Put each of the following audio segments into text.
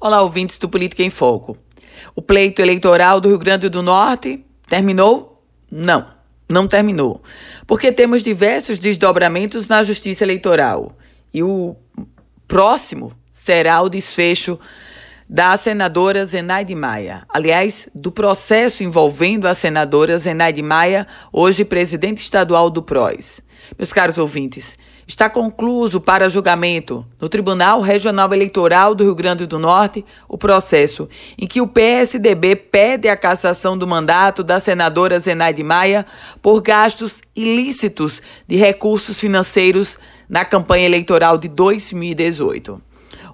Olá, ouvintes do Política em Foco. O pleito eleitoral do Rio Grande do Norte terminou? Não, não terminou. Porque temos diversos desdobramentos na Justiça Eleitoral. E o próximo será o desfecho da senadora Zenaide Maia. Aliás, do processo envolvendo a senadora Zenaide Maia, hoje presidente estadual do PROS. Meus caros ouvintes, está concluído para julgamento no Tribunal Regional Eleitoral do Rio Grande do Norte o processo em que o PSDB pede a cassação do mandato da senadora Zenaide Maia por gastos ilícitos de recursos financeiros na campanha eleitoral de 2018.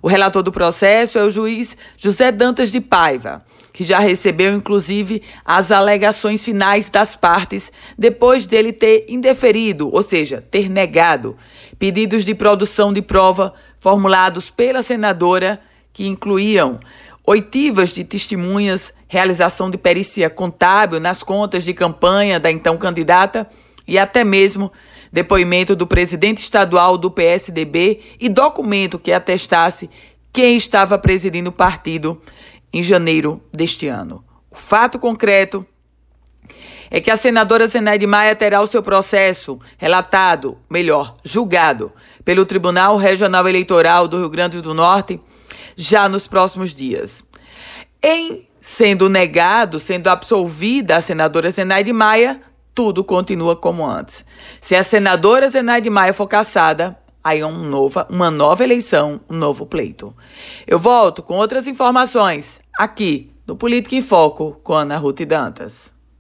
O relator do processo é o juiz José Dantas de Paiva que já recebeu inclusive as alegações finais das partes depois dele ter indeferido, ou seja, ter negado, pedidos de produção de prova formulados pela senadora que incluíam oitivas de testemunhas, realização de perícia contábil nas contas de campanha da então candidata e até mesmo depoimento do presidente estadual do PSDB e documento que atestasse quem estava presidindo o partido em janeiro deste ano. O fato concreto é que a senadora Zenaide Maia terá o seu processo relatado, melhor, julgado, pelo Tribunal Regional Eleitoral do Rio Grande do Norte já nos próximos dias. Em sendo negado, sendo absolvida a senadora Zenaide Maia, tudo continua como antes. Se a senadora Zenaide Maia for caçada, aí é um nova, uma nova eleição, um novo pleito. Eu volto com outras informações aqui no Política em Foco com Ana Ruth Dantas.